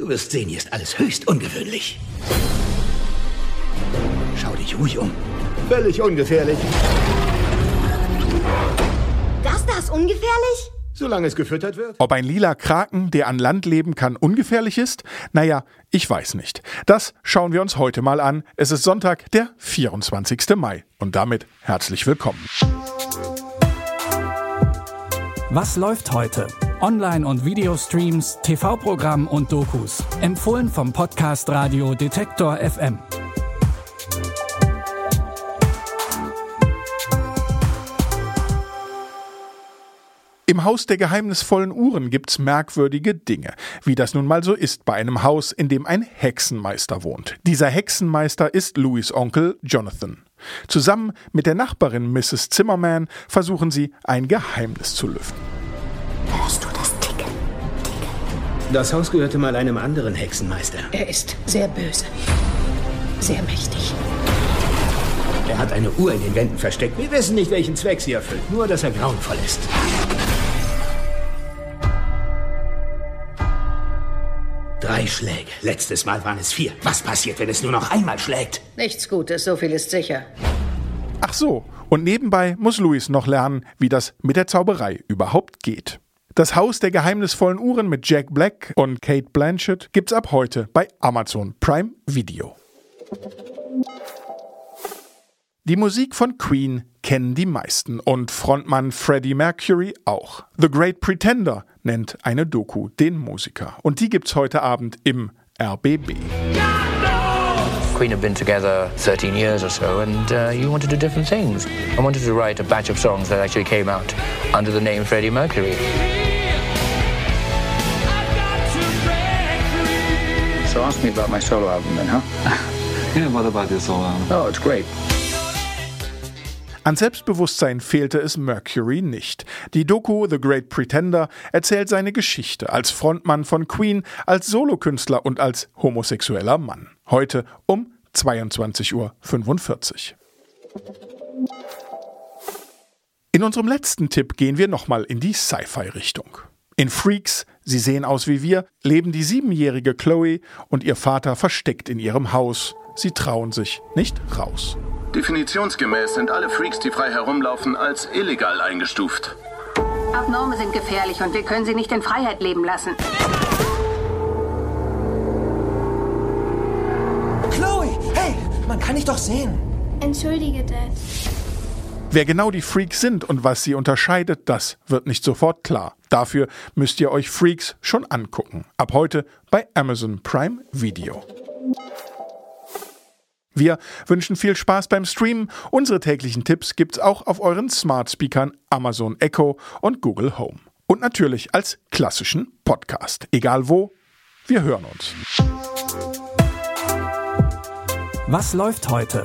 Du wirst sehen, hier ist alles höchst ungewöhnlich. Schau dich ruhig um. Völlig ungefährlich. Das da ist ungefährlich? Solange es gefüttert wird. Ob ein lila Kraken, der an Land leben kann, ungefährlich ist? Naja, ich weiß nicht. Das schauen wir uns heute mal an. Es ist Sonntag, der 24. Mai. Und damit herzlich willkommen. Was läuft heute? Online- und Videostreams, TV-Programm und Dokus. Empfohlen vom Podcast Radio Detektor FM. Im Haus der geheimnisvollen Uhren gibt's merkwürdige Dinge, wie das nun mal so ist bei einem Haus, in dem ein Hexenmeister wohnt. Dieser Hexenmeister ist Louis Onkel Jonathan. Zusammen mit der Nachbarin Mrs. Zimmerman versuchen sie, ein Geheimnis zu lüften. Das Haus gehörte mal einem anderen Hexenmeister. Er ist sehr böse. Sehr mächtig. Er hat eine Uhr in den Wänden versteckt. Wir wissen nicht, welchen Zweck sie erfüllt, nur dass er grauenvoll ist. Drei Schläge. Letztes Mal waren es vier. Was passiert, wenn es nur noch einmal schlägt? Nichts Gutes, so viel ist sicher. Ach so, und nebenbei muss Louis noch lernen, wie das mit der Zauberei überhaupt geht. Das Haus der geheimnisvollen Uhren mit Jack Black und Kate Blanchett gibt's ab heute bei Amazon Prime Video. Die Musik von Queen kennen die meisten und Frontmann Freddie Mercury auch. The Great Pretender nennt eine Doku den Musiker und die gibt's heute Abend im RBB. Queen have been together 13 years or so, and uh, you wanted to do different things. I wanted to write a batch of songs that actually came out under the name Freddie Mercury. So ask me about my solo album then, huh? Yeah, what about your solo album? Oh, it's great. An Selbstbewusstsein fehlte es Mercury nicht. Die Doku The Great Pretender erzählt seine Geschichte als Frontmann von Queen, als Solokünstler und als homosexueller Mann. Heute um 22.45 Uhr. In unserem letzten Tipp gehen wir nochmal in die Sci-Fi-Richtung. In Freaks, sie sehen aus wie wir, leben die siebenjährige Chloe und ihr Vater versteckt in ihrem Haus. Sie trauen sich nicht raus. Definitionsgemäß sind alle Freaks, die frei herumlaufen, als illegal eingestuft. Abnorme sind gefährlich und wir können sie nicht in Freiheit leben lassen. Chloe, hey, man kann dich doch sehen. Entschuldige, Dad. Wer genau die Freaks sind und was sie unterscheidet, das wird nicht sofort klar. Dafür müsst ihr euch Freaks schon angucken. Ab heute bei Amazon Prime Video. Wir wünschen viel Spaß beim Streamen. Unsere täglichen Tipps gibt's auch auf euren Smart Speakern Amazon Echo und Google Home. Und natürlich als klassischen Podcast. Egal wo, wir hören uns. Was läuft heute?